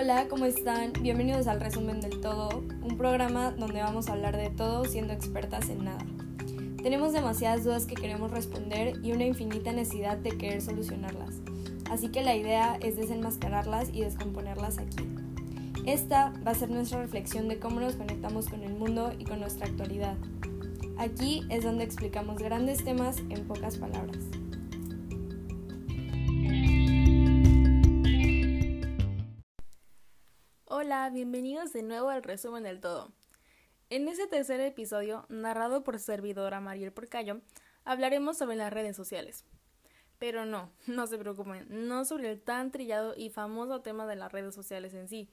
Hola, ¿cómo están? Bienvenidos al Resumen del Todo, un programa donde vamos a hablar de todo siendo expertas en nada. Tenemos demasiadas dudas que queremos responder y una infinita necesidad de querer solucionarlas, así que la idea es desenmascararlas y descomponerlas aquí. Esta va a ser nuestra reflexión de cómo nos conectamos con el mundo y con nuestra actualidad. Aquí es donde explicamos grandes temas en pocas palabras. Bienvenidos de nuevo al resumen del todo. En este tercer episodio, narrado por servidora Mariel Porcayo, hablaremos sobre las redes sociales. Pero no, no se preocupen, no sobre el tan trillado y famoso tema de las redes sociales en sí.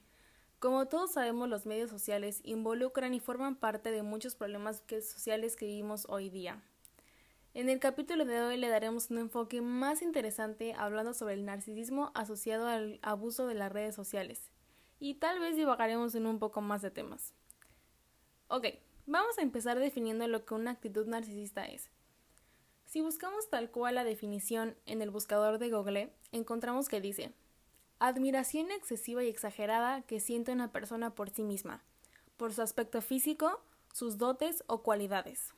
Como todos sabemos, los medios sociales involucran y forman parte de muchos problemas sociales que vivimos hoy día. En el capítulo de hoy le daremos un enfoque más interesante hablando sobre el narcisismo asociado al abuso de las redes sociales y tal vez divagaremos en un poco más de temas. Ok, vamos a empezar definiendo lo que una actitud narcisista es. Si buscamos tal cual la definición en el buscador de Google, encontramos que dice admiración excesiva y exagerada que siente una persona por sí misma, por su aspecto físico, sus dotes o cualidades.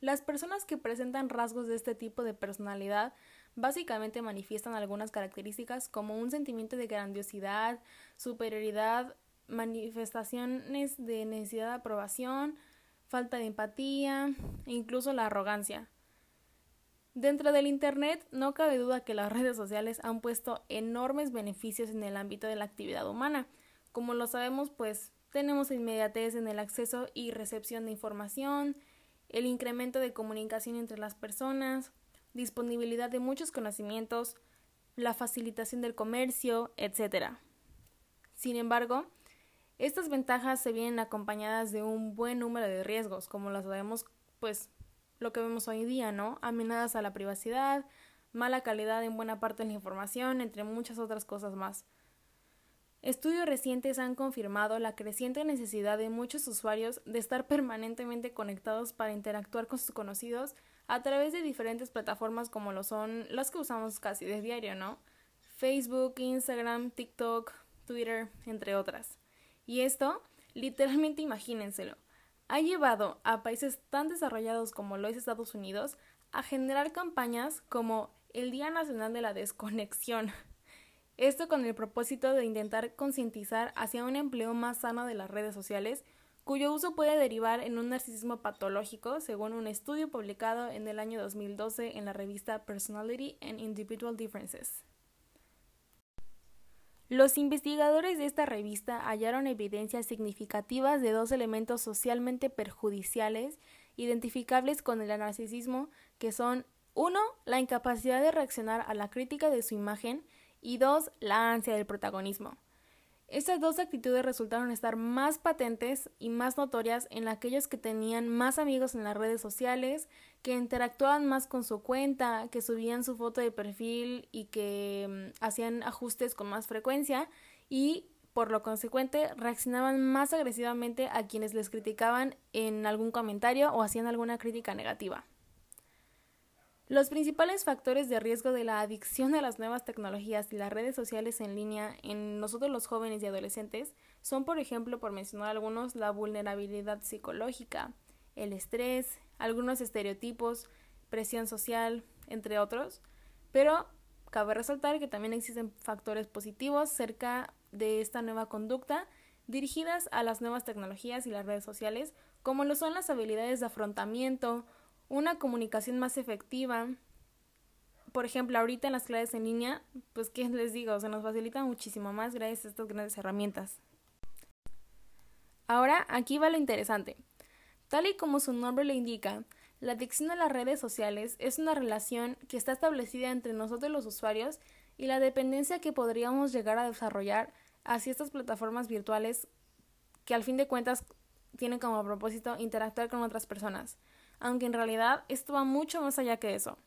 Las personas que presentan rasgos de este tipo de personalidad básicamente manifiestan algunas características como un sentimiento de grandiosidad, superioridad, manifestaciones de necesidad de aprobación, falta de empatía e incluso la arrogancia. Dentro del Internet no cabe duda que las redes sociales han puesto enormes beneficios en el ámbito de la actividad humana. Como lo sabemos, pues tenemos inmediatez en el acceso y recepción de información, el incremento de comunicación entre las personas, disponibilidad de muchos conocimientos, la facilitación del comercio, etc. Sin embargo, estas ventajas se vienen acompañadas de un buen número de riesgos, como lo sabemos, pues lo que vemos hoy día, ¿no? Amenazas a la privacidad, mala calidad en buena parte de la información, entre muchas otras cosas más. Estudios recientes han confirmado la creciente necesidad de muchos usuarios de estar permanentemente conectados para interactuar con sus conocidos a través de diferentes plataformas como lo son las que usamos casi de diario, ¿no? Facebook, Instagram, TikTok, Twitter, entre otras. Y esto, literalmente imagínenselo, ha llevado a países tan desarrollados como lo es Estados Unidos a generar campañas como el Día Nacional de la Desconexión, esto con el propósito de intentar concientizar hacia un empleo más sano de las redes sociales, cuyo uso puede derivar en un narcisismo patológico, según un estudio publicado en el año 2012 en la revista Personality and Individual Differences. Los investigadores de esta revista hallaron evidencias significativas de dos elementos socialmente perjudiciales identificables con el narcisismo, que son uno, la incapacidad de reaccionar a la crítica de su imagen y dos, la ansia del protagonismo. Estas dos actitudes resultaron estar más patentes y más notorias en aquellos que tenían más amigos en las redes sociales, que interactuaban más con su cuenta, que subían su foto de perfil y que mm, hacían ajustes con más frecuencia y por lo consecuente reaccionaban más agresivamente a quienes les criticaban en algún comentario o hacían alguna crítica negativa. Los principales factores de riesgo de la adicción a las nuevas tecnologías y las redes sociales en línea en nosotros los jóvenes y adolescentes son, por ejemplo, por mencionar algunos, la vulnerabilidad psicológica, el estrés, algunos estereotipos, presión social, entre otros, pero cabe resaltar que también existen factores positivos cerca de esta nueva conducta dirigidas a las nuevas tecnologías y las redes sociales, como lo son las habilidades de afrontamiento, una comunicación más efectiva. Por ejemplo, ahorita en las clases en línea, pues qué les digo, se nos facilita muchísimo más gracias a estas grandes herramientas. Ahora, aquí va lo interesante. Tal y como su nombre le indica, la adicción a las redes sociales es una relación que está establecida entre nosotros los usuarios y la dependencia que podríamos llegar a desarrollar hacia estas plataformas virtuales que al fin de cuentas tienen como propósito interactuar con otras personas aunque en realidad esto va mucho más allá que eso.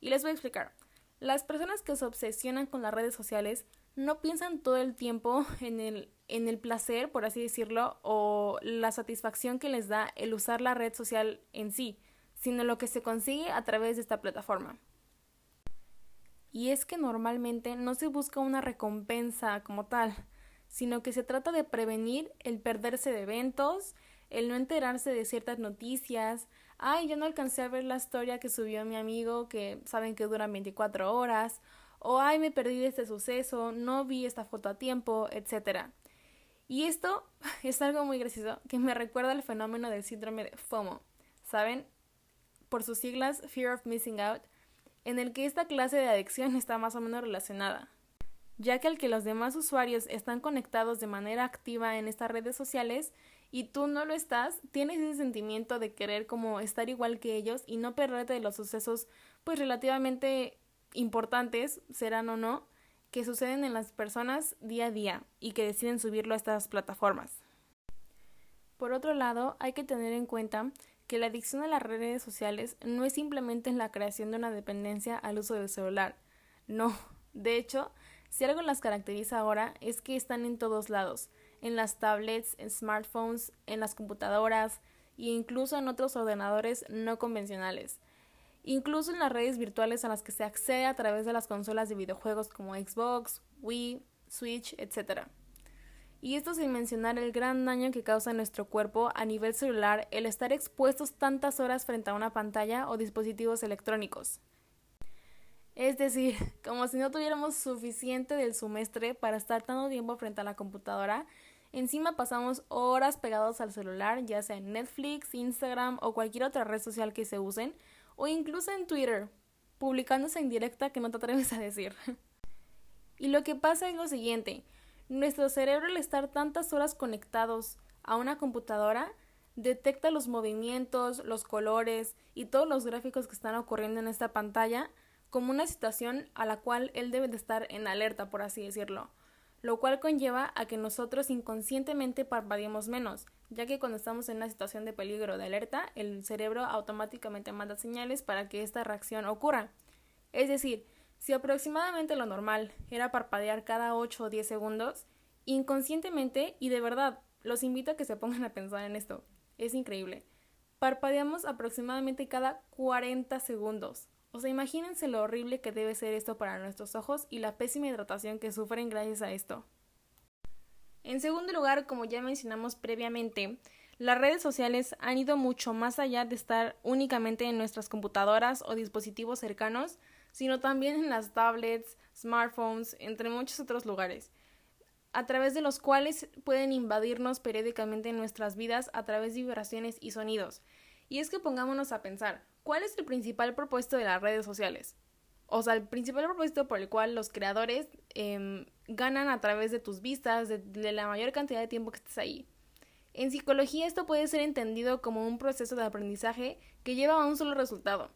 Y les voy a explicar. Las personas que se obsesionan con las redes sociales no piensan todo el tiempo en el, en el placer, por así decirlo, o la satisfacción que les da el usar la red social en sí, sino lo que se consigue a través de esta plataforma. Y es que normalmente no se busca una recompensa como tal, sino que se trata de prevenir el perderse de eventos, el no enterarse de ciertas noticias. Ay, yo no alcancé a ver la historia que subió mi amigo, que saben que duran 24 horas, o ay, me perdí de este suceso, no vi esta foto a tiempo, etc. Y esto es algo muy gracioso que me recuerda al fenómeno del síndrome de FOMO, ¿saben? Por sus siglas Fear of Missing Out, en el que esta clase de adicción está más o menos relacionada, ya que al que los demás usuarios están conectados de manera activa en estas redes sociales y tú no lo estás, tienes ese sentimiento de querer como estar igual que ellos y no perderte de los sucesos pues relativamente importantes, serán o no, que suceden en las personas día a día y que deciden subirlo a estas plataformas. Por otro lado, hay que tener en cuenta que la adicción a las redes sociales no es simplemente la creación de una dependencia al uso del celular. No, de hecho, si algo las caracteriza ahora es que están en todos lados, en las tablets, en smartphones, en las computadoras e incluso en otros ordenadores no convencionales incluso en las redes virtuales a las que se accede a través de las consolas de videojuegos como Xbox, Wii, Switch, etc. Y esto sin mencionar el gran daño que causa nuestro cuerpo a nivel celular el estar expuestos tantas horas frente a una pantalla o dispositivos electrónicos. Es decir, como si no tuviéramos suficiente del semestre para estar tanto tiempo frente a la computadora, encima pasamos horas pegados al celular, ya sea en Netflix, Instagram o cualquier otra red social que se usen, o incluso en Twitter, publicándose en directa que no te atreves a decir. y lo que pasa es lo siguiente, nuestro cerebro al estar tantas horas conectados a una computadora, detecta los movimientos, los colores y todos los gráficos que están ocurriendo en esta pantalla como una situación a la cual él debe de estar en alerta, por así decirlo lo cual conlleva a que nosotros inconscientemente parpadeemos menos, ya que cuando estamos en una situación de peligro de alerta, el cerebro automáticamente manda señales para que esta reacción ocurra. Es decir, si aproximadamente lo normal era parpadear cada 8 o 10 segundos, inconscientemente y de verdad, los invito a que se pongan a pensar en esto. Es increíble. Parpadeamos aproximadamente cada 40 segundos. O sea, imagínense lo horrible que debe ser esto para nuestros ojos y la pésima hidratación que sufren gracias a esto. En segundo lugar, como ya mencionamos previamente, las redes sociales han ido mucho más allá de estar únicamente en nuestras computadoras o dispositivos cercanos, sino también en las tablets, smartphones, entre muchos otros lugares, a través de los cuales pueden invadirnos periódicamente en nuestras vidas a través de vibraciones y sonidos. Y es que pongámonos a pensar, ¿Cuál es el principal propósito de las redes sociales? O sea, el principal propósito por el cual los creadores em, ganan a través de tus vistas, de, de la mayor cantidad de tiempo que estés ahí. En psicología esto puede ser entendido como un proceso de aprendizaje que lleva a un solo resultado,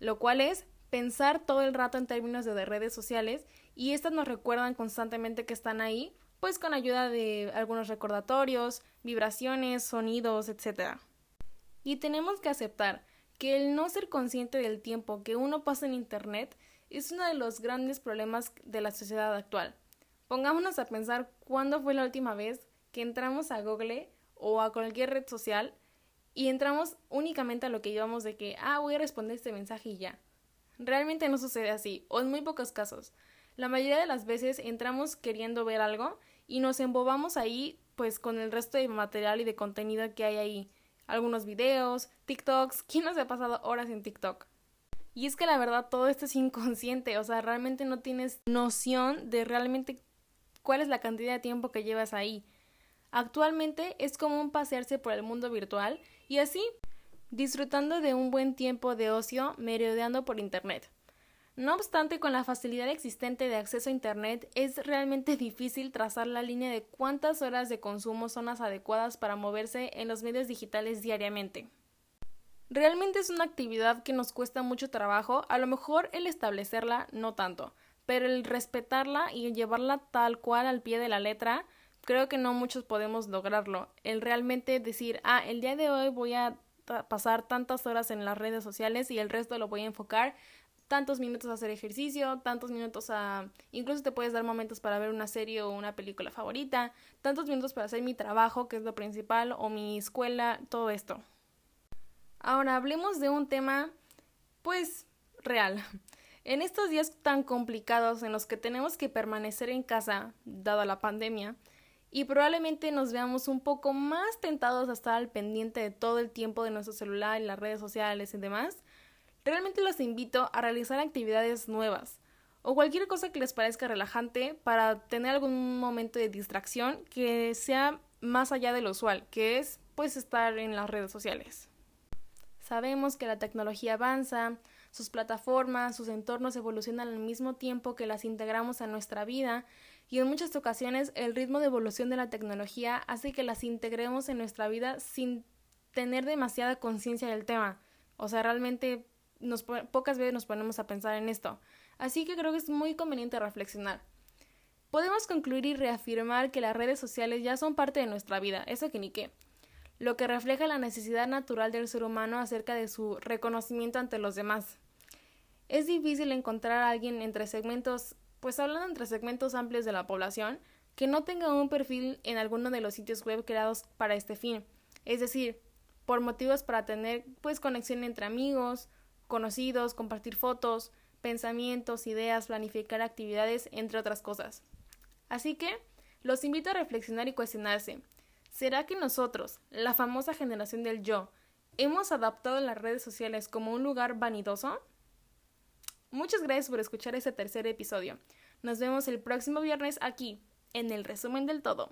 lo cual es pensar todo el rato en términos de redes sociales y estas nos recuerdan constantemente que están ahí, pues con ayuda de algunos recordatorios, vibraciones, sonidos, etc. Y tenemos que aceptar que el no ser consciente del tiempo que uno pasa en Internet es uno de los grandes problemas de la sociedad actual. Pongámonos a pensar cuándo fue la última vez que entramos a Google o a cualquier red social y entramos únicamente a lo que llevamos de que, ah, voy a responder este mensaje y ya. Realmente no sucede así, o en muy pocos casos. La mayoría de las veces entramos queriendo ver algo y nos embobamos ahí pues con el resto de material y de contenido que hay ahí algunos videos, TikToks. ¿Quién no se ha pasado horas en TikTok? Y es que la verdad todo esto es inconsciente, o sea, realmente no tienes noción de realmente cuál es la cantidad de tiempo que llevas ahí. Actualmente es común pasearse por el mundo virtual y así disfrutando de un buen tiempo de ocio merodeando por Internet. No obstante, con la facilidad existente de acceso a Internet, es realmente difícil trazar la línea de cuántas horas de consumo son las adecuadas para moverse en los medios digitales diariamente. Realmente es una actividad que nos cuesta mucho trabajo, a lo mejor el establecerla no tanto, pero el respetarla y llevarla tal cual al pie de la letra, creo que no muchos podemos lograrlo. El realmente decir, ah, el día de hoy voy a pasar tantas horas en las redes sociales y el resto lo voy a enfocar tantos minutos a hacer ejercicio, tantos minutos a... Incluso te puedes dar momentos para ver una serie o una película favorita, tantos minutos para hacer mi trabajo, que es lo principal, o mi escuela, todo esto. Ahora hablemos de un tema, pues, real. En estos días tan complicados en los que tenemos que permanecer en casa, dada la pandemia, y probablemente nos veamos un poco más tentados a estar al pendiente de todo el tiempo de nuestro celular y las redes sociales y demás, realmente los invito a realizar actividades nuevas o cualquier cosa que les parezca relajante para tener algún momento de distracción que sea más allá de lo usual, que es pues estar en las redes sociales. Sabemos que la tecnología avanza, sus plataformas, sus entornos evolucionan al mismo tiempo que las integramos a nuestra vida y en muchas ocasiones el ritmo de evolución de la tecnología hace que las integremos en nuestra vida sin tener demasiada conciencia del tema. O sea, realmente nos, pocas veces nos ponemos a pensar en esto. Así que creo que es muy conveniente reflexionar. Podemos concluir y reafirmar que las redes sociales ya son parte de nuestra vida, eso que ni qué, lo que refleja la necesidad natural del ser humano acerca de su reconocimiento ante los demás. Es difícil encontrar a alguien entre segmentos pues hablando entre segmentos amplios de la población que no tenga un perfil en alguno de los sitios web creados para este fin, es decir, por motivos para tener pues conexión entre amigos, conocidos, compartir fotos, pensamientos, ideas, planificar actividades, entre otras cosas. Así que los invito a reflexionar y cuestionarse. ¿Será que nosotros, la famosa generación del yo, hemos adaptado las redes sociales como un lugar vanidoso? Muchas gracias por escuchar este tercer episodio. Nos vemos el próximo viernes aquí, en el resumen del todo.